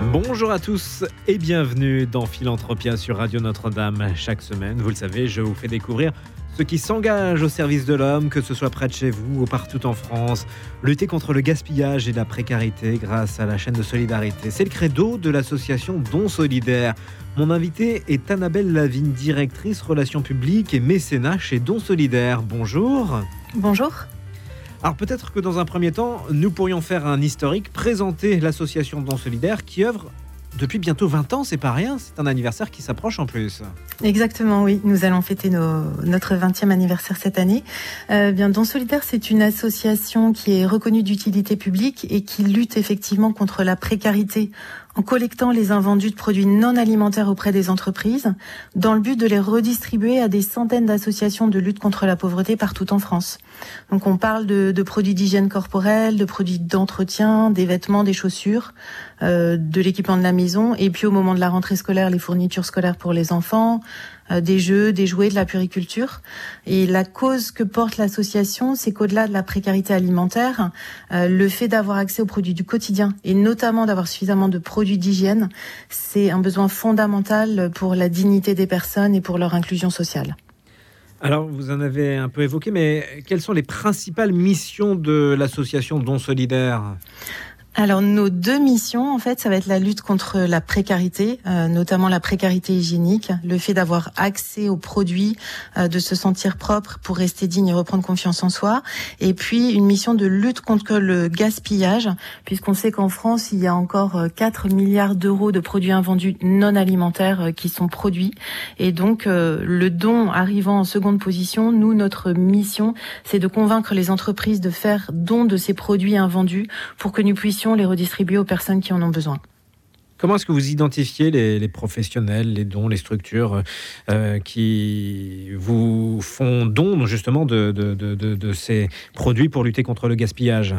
Bonjour à tous et bienvenue dans Philanthropia sur Radio Notre-Dame. Chaque semaine, vous le savez, je vous fais découvrir ceux qui s'engagent au service de l'homme, que ce soit près de chez vous ou partout en France, lutter contre le gaspillage et la précarité grâce à la chaîne de solidarité. C'est le credo de l'association Don Solidaire. Mon invité est Annabelle Lavigne, directrice relations publiques et mécénat chez Don Solidaire. Bonjour. Bonjour. Alors peut-être que dans un premier temps, nous pourrions faire un historique, présenter l'association Don Solidaire qui œuvre depuis bientôt 20 ans, c'est pas rien, c'est un anniversaire qui s'approche en plus. Exactement, oui. Nous allons fêter notre 20e anniversaire cette année. Euh, bien, Don Solidaire, c'est une association qui est reconnue d'utilité publique et qui lutte effectivement contre la précarité en collectant les invendus de produits non alimentaires auprès des entreprises, dans le but de les redistribuer à des centaines d'associations de lutte contre la pauvreté partout en France. Donc on parle de, produits d'hygiène corporelle, de produits d'entretien, des vêtements, des chaussures, euh, de l'équipement de la maison, et puis au moment de la rentrée scolaire, les fournitures scolaires pour les enfants, euh, des jeux, des jouets, de la puriculture. Et la cause que porte l'association, c'est qu'au-delà de la précarité alimentaire, euh, le fait d'avoir accès aux produits du quotidien et notamment d'avoir suffisamment de produits d'hygiène, c'est un besoin fondamental pour la dignité des personnes et pour leur inclusion sociale. Alors, vous en avez un peu évoqué, mais quelles sont les principales missions de l'association Don Solidaire? Alors nos deux missions, en fait, ça va être la lutte contre la précarité, euh, notamment la précarité hygiénique, le fait d'avoir accès aux produits, euh, de se sentir propre pour rester digne et reprendre confiance en soi, et puis une mission de lutte contre le gaspillage, puisqu'on sait qu'en France, il y a encore 4 euh, milliards d'euros de produits invendus non alimentaires qui sont produits, et donc le don arrivant en seconde position, nous, notre mission, c'est de convaincre les entreprises de faire don de ces produits invendus pour que nous puissions les redistribuer aux personnes qui en ont besoin. Comment est-ce que vous identifiez les, professionnels, les dons, les structures euh, qui vous font don justement de, de, ces produits pour lutter contre le gaspillage?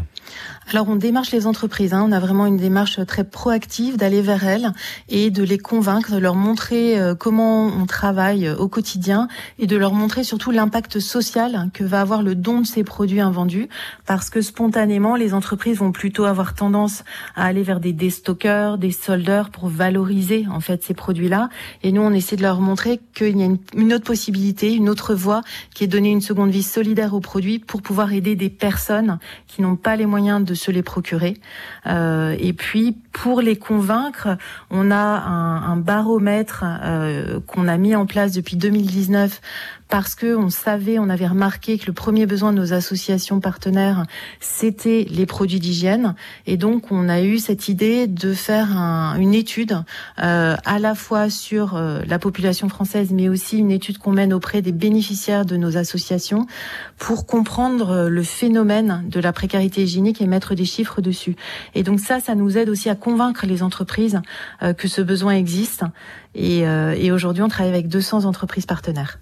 Alors on démarche les entreprises, hein. on a vraiment une démarche très proactive d'aller vers elles et de les convaincre, de leur montrer euh, comment on travaille au quotidien et de leur montrer surtout l'impact social que va avoir le don de ces produits invendus parce que spontanément les entreprises vont plutôt avoir tendance à aller vers des déstockeurs, des soldats pour valoriser en fait ces produits-là. Et nous, on essaie de leur montrer qu'il y a une, autre possibilité, une autre voie, qui est donner une seconde vie solidaire aux produits pour pouvoir aider des personnes qui n'ont pas les moyens de se les procurer. Euh, et puis, pour les convaincre, on a un, baromètre euh, qu'on a mis en place depuis 2019 parce que on savait, on avait remarqué que le premier besoin de nos associations partenaires, c'était les produits d'hygiène. Et donc, on a eu cette idée de faire une étude euh, à la fois sur euh, la population française, mais aussi une étude qu'on mène auprès des bénéficiaires de nos associations pour comprendre euh, le phénomène de la précarité hygiénique et mettre des chiffres dessus. Et donc ça, ça nous aide aussi à convaincre les entreprises que ce besoin existe. Et, et aujourd'hui, on travaille avec 200 entreprises partenaires.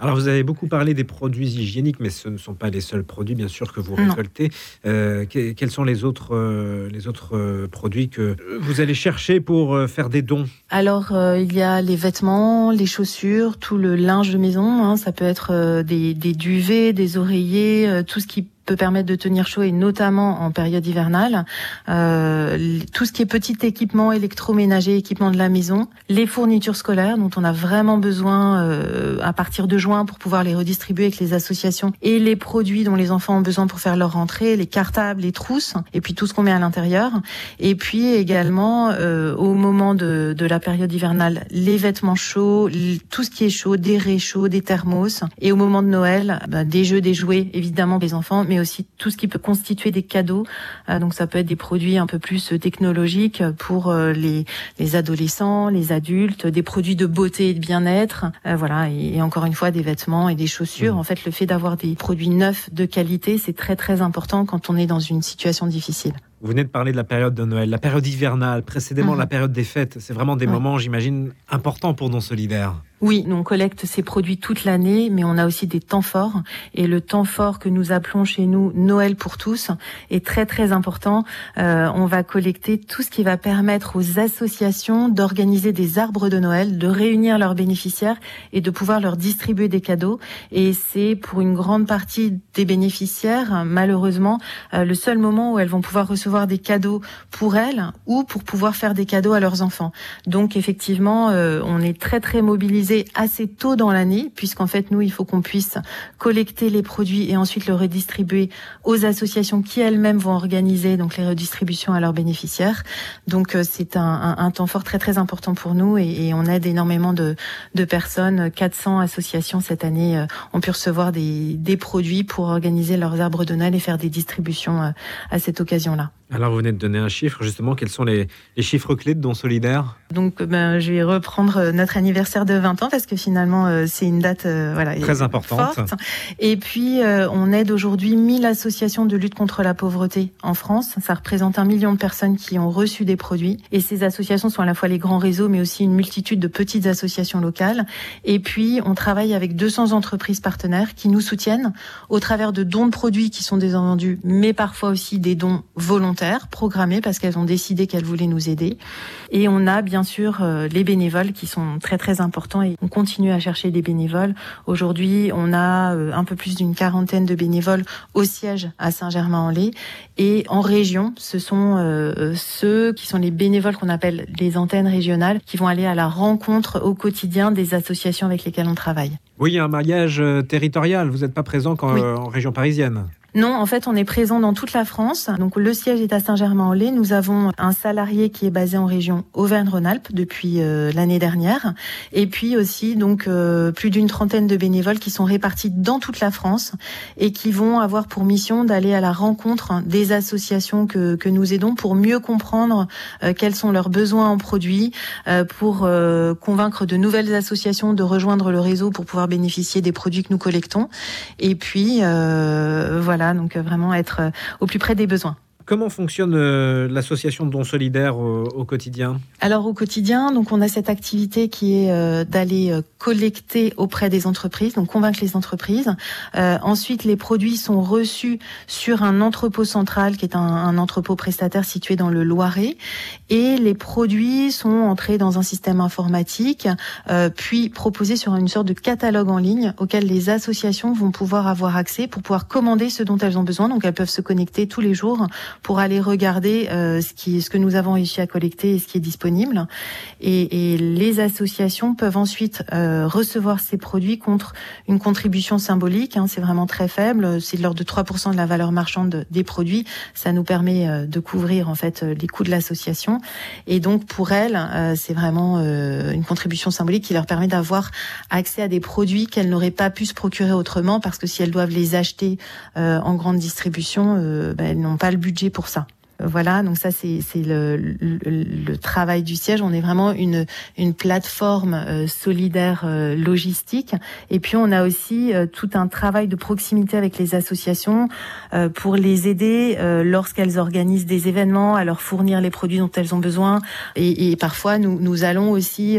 Alors, vous avez beaucoup parlé des produits hygiéniques, mais ce ne sont pas les seuls produits, bien sûr, que vous récoltez. Euh, quels sont les autres, euh, les autres euh, produits que vous allez chercher pour faire des dons? Alors, il y a les vêtements, les chaussures, tout le linge de maison. Hein. ça peut être des, des duvets, des oreillers, tout ce qui peut permettre de tenir chaud et notamment en période hivernale. Euh, tout ce qui est petit équipement électroménager, équipement de la maison, les fournitures scolaires dont on a vraiment besoin euh, à partir de juin pour pouvoir les redistribuer avec les associations et les produits dont les enfants ont besoin pour faire leur rentrée, les cartables, les trousses et puis tout ce qu'on met à l'intérieur. Et puis également euh, au moment de, de, la période hivernale, les vêtements chauds, tout ce qui est chaud, des réchauds, des thermos. Et au moment de Noël, bah, des jeux, des jouets évidemment des enfants, mais aussi tout ce qui peut constituer des cadeaux. Euh, donc ça peut être des produits un peu plus euh, technologiques pour euh, les, les adolescents, les adultes, des produits de beauté et de bien-être, voilà, et, encore une fois des vêtements et des chaussures. Mmh. En fait, le fait d'avoir des produits neufs de qualité, c'est très très important quand on est dans une situation difficile. Vous venez de parler de la période de Noël, la période hivernale, précédemment mmh. la période des fêtes. C'est vraiment des moments, j'imagine, importants pour nos solidaires. Oui, nous on collecte ces produits toute l'année, mais on a aussi des temps forts. Et le temps fort que nous appelons chez nous Noël pour tous est très très important. Euh, on va collecter tout ce qui va permettre aux associations d'organiser des arbres de Noël, de réunir leurs bénéficiaires et de pouvoir leur distribuer des cadeaux. Et c'est pour une grande partie des bénéficiaires, malheureusement, euh, le seul moment où elles vont pouvoir recevoir des cadeaux pour elles ou pour pouvoir faire des cadeaux à leurs enfants. Donc effectivement, euh, on est très très mobilisés assez tôt dans l'année, puisqu'en fait, nous, il faut qu'on puisse collecter les produits et ensuite le redistribuer aux associations qui elles-mêmes vont organiser donc les redistributions à leurs bénéficiaires. Donc, euh, c'est un, un, temps fort très très important pour nous et, on aide énormément de, de, personnes. 400 associations cette année euh, ont pu recevoir des, des produits pour organiser leurs arbres de Noël et faire des distributions euh, à cette occasion-là. Alors, vous venez de donner un chiffre, justement. Quels sont les, les chiffres clés de Don Solidaire? Donc, ben, je vais reprendre notre anniversaire de 20 ans parce que finalement, euh, c'est une date euh, voilà, très importante. Forte. Et puis, euh, on aide aujourd'hui 1000 associations de lutte contre la pauvreté en France. Ça représente un million de personnes qui ont reçu des produits. Et ces associations sont à la fois les grands réseaux, mais aussi une multitude de petites associations locales. Et puis, on travaille avec 200 entreprises partenaires qui nous soutiennent au travers de dons de produits qui sont des vendus, mais parfois aussi des dons volontaires programmées parce qu'elles ont décidé qu'elles voulaient nous aider. Et on a bien sûr euh, les bénévoles qui sont très très importants et on continue à chercher des bénévoles. Aujourd'hui, on a euh, un peu plus d'une quarantaine de bénévoles au siège à Saint-Germain-en-Laye et en région, ce sont euh, ceux qui sont les bénévoles qu'on appelle les antennes régionales qui vont aller à la rencontre au quotidien des associations avec lesquelles on travaille. Oui, il y a un maillage territorial. Vous n'êtes pas présent qu'en région parisienne. Non, en fait, on est présent dans toute la France. Donc, le siège est à Saint-Germain-en-Laye. Nous avons un salarié qui est basé en région Auvergne-Rhône-Alpes depuis euh, l'année dernière, et puis aussi donc euh, plus d'une trentaine de bénévoles qui sont répartis dans toute la France et qui vont avoir pour mission d'aller à la rencontre des associations que, que nous aidons pour mieux comprendre euh, quels sont leurs besoins en produits, pour convaincre de nouvelles associations de rejoindre le réseau pour pouvoir bénéficier des produits que nous collectons. Et puis voilà donc euh, vraiment être euh, au plus près des besoins. Comment fonctionne euh, l'association de dons solidaires au, quotidien? Alors au quotidien, donc on a cette activité qui est euh, d'aller euh, collecter auprès des entreprises, donc convaincre les entreprises. ensuite, les produits sont reçus sur un entrepôt central qui est un, un, entrepôt prestataire situé dans le Loiret, et les produits sont entrés dans un système informatique, puis proposés sur une sorte de catalogue en ligne auquel les associations vont pouvoir avoir accès pour pouvoir commander ce dont elles ont besoin. Donc elles peuvent se connecter tous les jours pour aller regarder euh, ce, qui, ce que nous avons réussi à collecter et ce qui est disponible. Et, et les associations peuvent ensuite euh, recevoir ces produits contre une contribution symbolique. Hein, c'est vraiment très faible, c'est de l'ordre de 3% de la valeur marchande des produits. Ça nous permet euh, de couvrir en fait les coûts de l'association. Et donc pour elles, euh, c'est vraiment euh, une contribution symbolique qui leur permet d'avoir accès à des produits qu'elles n'auraient pas pu se procurer autrement parce que si elles doivent les acheter en grande distribution, ben, elles n'ont pas le budget pour ça. Voilà, donc ça c'est le, le, le, travail du siège. On est vraiment une, une plateforme euh, solidaire euh, logistique. Et puis on a aussi euh, tout un travail de proximité avec les associations pour les aider lorsqu'elles organisent des événements, à leur fournir les produits dont elles ont besoin. Et, et parfois nous, nous allons aussi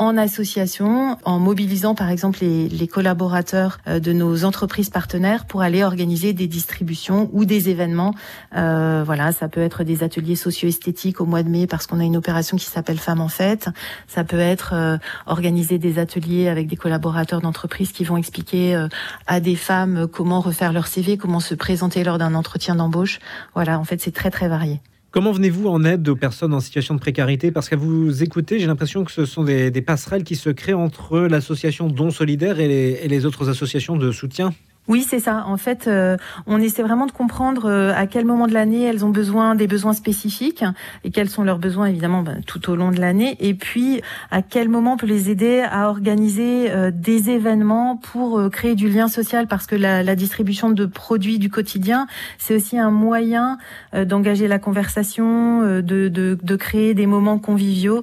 en association, en mobilisant par exemple les, les collaborateurs de nos entreprises partenaires pour aller organiser des distributions ou des événements. voilà, ça peut être des ateliers socio-esthétiques au mois de mai parce qu'on a une opération qui s'appelle Femmes en fête. Ça peut être euh, organiser des ateliers avec des collaborateurs d'entreprise qui vont expliquer euh, à des femmes comment refaire leur CV, comment se présenter lors d'un entretien d'embauche. Voilà, en fait, c'est très très varié. Comment venez-vous en aide aux personnes en situation de précarité? Parce qu'à vous écouter, j'ai l'impression que ce sont des, passerelles qui se créent entre l'association Don Solidaire et les autres associations de soutien. Oui, c'est ça. En fait, euh, on essaie vraiment de comprendre euh, à quel moment de l'année elles ont besoin des besoins spécifiques et quels sont leurs besoins évidemment ben, tout au long de l'année. Et puis à quel moment on peut les aider à organiser euh, des événements pour créer du lien social? Parce que la, distribution de produits du quotidien, c'est aussi un moyen d'engager la conversation, de, créer des moments conviviaux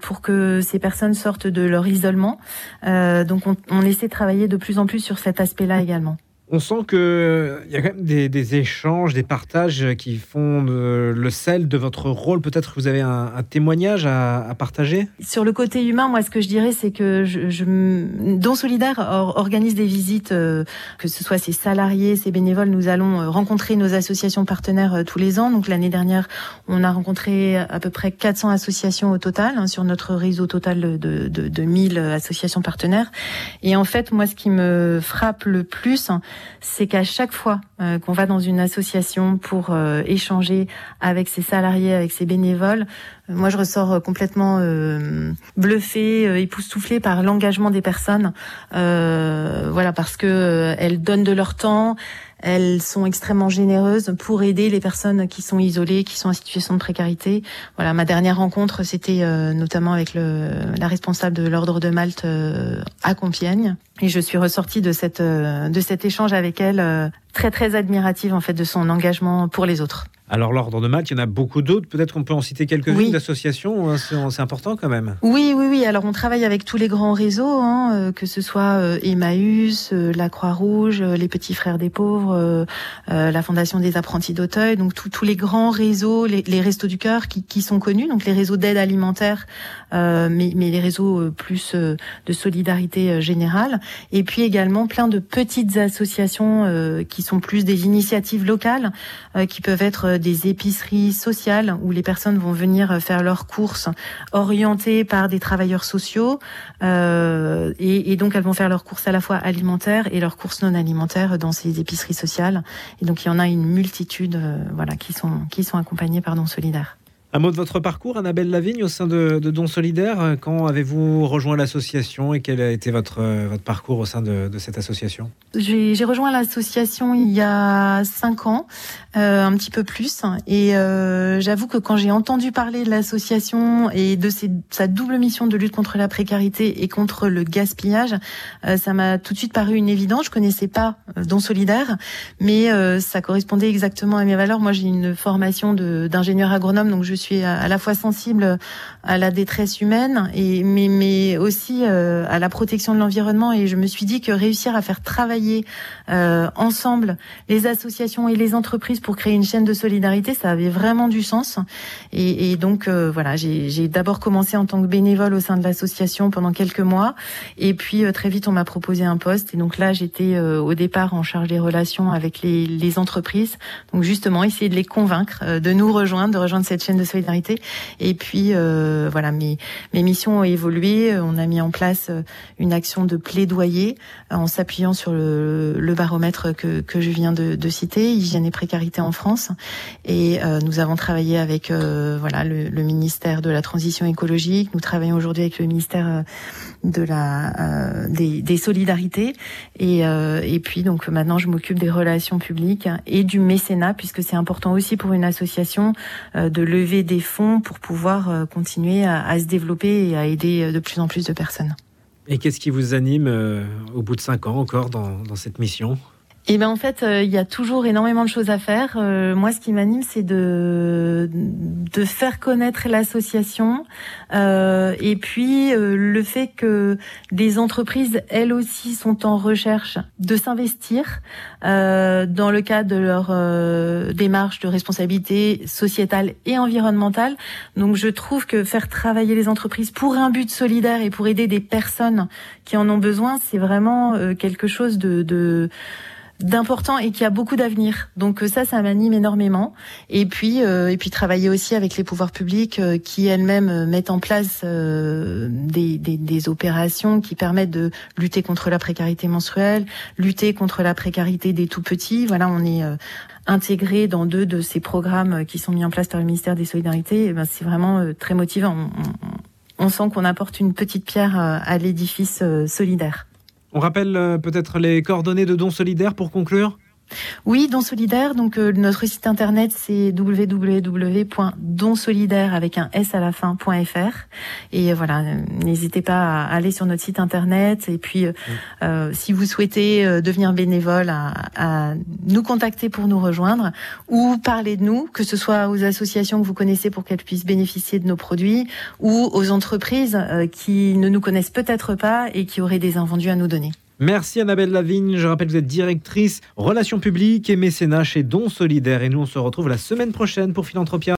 pour que ces personnes sortent de leur isolement. donc on, on essaie de travailler de plus en plus sur cet aspect-là également. On sent qu'il y a quand même des, échanges, des partages qui font le sel de votre rôle. Peut-être que vous avez un, témoignage à, partager? Sur le côté humain, moi, ce que je dirais, c'est que je, je, Don Solidaire organise des visites, euh, que ce soit ses salariés, ses bénévoles. Nous allons euh, rencontrer nos associations partenaires euh, tous les ans. Donc l'année dernière, on a rencontré à peu près 400 associations au total, hein, sur notre réseau total de, de, de 1000 associations partenaires. Et en fait, moi, ce qui me frappe le plus, c'est qu'à chaque fois euh, qu'on va dans une association pour euh, échanger avec ses salariés, avec ses bénévoles, euh, moi je ressors complètement bluffée, époustouflée par l'engagement des personnes. voilà, parce que elles donnent de leur temps, elles sont extrêmement généreuses pour aider les personnes qui sont isolées, qui sont en situation de précarité. Voilà, ma dernière rencontre, c'était notamment avec le, la responsable de l'ordre de Malte à Compiègne. Et je suis ressortie de cette de cet échange avec elle très très admirative en fait de son engagement pour les autres. Alors l'ordre de maths, il y en a beaucoup d'autres. Peut-être qu'on peut en citer quelques-unes d'associations. Hein, c'est important quand même. Oui, oui, oui. Alors on travaille avec tous les grands réseaux, hein, euh, que ce soit euh, Emmaüs, euh, la Croix-Rouge, les Petits Frères des Pauvres, la Fondation des Apprentis d'Auteuil. Donc tous les grands réseaux, les, Restos du Cœur qui, sont connus. Donc les réseaux d'aide alimentaire, mais, mais les réseaux plus de solidarité générale. Et puis également plein de petites associations qui sont plus des initiatives locales, qui peuvent être des épiceries sociales où les personnes vont venir faire leurs courses orientées par des travailleurs sociaux euh, et, donc elles vont faire leurs courses à la fois alimentaires et leurs courses non alimentaires dans ces épiceries sociales. Et donc il y en a une multitude, euh, voilà, qui sont qui sont accompagnées par Don Solidaire. Un mot de votre parcours, Annabelle Lavigne, au sein de, de Don Solidaire. Quand avez-vous rejoint l'association et quel a été votre, votre parcours au sein de, cette association? J'ai rejoint l'association il y a cinq ans, euh, un petit peu plus. Et euh, j'avoue que quand j'ai entendu parler de l'association et de sa double mission de lutte contre la précarité et contre le gaspillage, euh, ça m'a tout de suite paru une évidence. Je connaissais pas euh, Don Solidaire, mais euh, ça correspondait exactement à mes valeurs. Moi, j'ai une formation d'ingénieur agronome, donc je à la fois sensible à la détresse humaine et mais, mais aussi euh, à la protection de l'environnement. Et je me suis dit que réussir à faire travailler euh, ensemble les associations et les entreprises pour créer une chaîne de solidarité ça avait vraiment du sens. Et, et donc euh, voilà j'ai d'abord commencé en tant que bénévole au sein de l'association pendant quelques mois. Et puis très vite on m'a proposé un poste. Et donc là j'étais au départ en charge des relations avec les, les entreprises. Donc justement essayer de les convaincre de nous rejoindre de rejoindre cette chaîne de solidarité. Et puis euh, voilà, mes, mes missions ont évolué. On a mis en place euh, une action de plaidoyer euh, en s'appuyant sur le, le, baromètre que, que je viens de, de, citer, hygiène et précarité en France. Et nous avons travaillé avec voilà le, le, ministère de la transition écologique. Nous travaillons aujourd'hui avec le ministère de la des, des, solidarités. Et, et puis donc maintenant, je m'occupe des relations publiques et du mécénat puisque c'est important aussi pour une association de lever des fonds pour pouvoir euh, continuer à, se développer et à aider euh, de plus en plus de personnes. Et qu'est-ce qui vous anime euh, au bout de cinq ans encore dans, dans cette mission? Eh ben en fait, il y a toujours énormément de choses à faire. moi, ce qui m'anime, c'est de de faire connaître l'association euh, et puis le fait que des entreprises, elles aussi, sont en recherche de s'investir euh, dans le cadre de leur euh, démarche de responsabilité sociétale et environnementale. Donc je trouve que faire travailler les entreprises pour un but solidaire et pour aider des personnes qui en ont besoin, c'est vraiment euh, quelque chose de, de d'important et qui a beaucoup d'avenir. Donc euh, ça, ça m'anime énormément. Et puis, euh, et puis travailler aussi avec les pouvoirs publics euh, qui elles-mêmes mettent en place des, des, des, opérations qui permettent de lutter contre la précarité menstruelle, lutter contre la précarité des tout petits. Voilà, on est intégré dans deux de ces programmes qui sont mis en place par le ministère des Solidarités. Ben, c'est vraiment très motivant. On, on sent qu'on apporte une petite pierre à l'édifice solidaire. On rappelle euh, peut-être les coordonnées de dons solidaires pour conclure? Oui, Don Solidaire. Donc euh, notre site internet c'est www.donsolidaire avec un s à la fin.fr. Et voilà, n'hésitez pas à aller sur notre site internet. Et puis, euh, euh si vous souhaitez euh, devenir bénévole, à, à, nous contacter pour nous rejoindre ou parler de nous, que ce soit aux associations que vous connaissez pour qu'elles puissent bénéficier de nos produits, ou aux entreprises qui ne nous connaissent peut-être pas et qui auraient des invendus à nous donner. Merci Annabelle Lavigne. Je rappelle que vous êtes directrice relations publiques et mécénat chez Don Solidaire. Et nous, on se retrouve la semaine prochaine pour Philanthropia.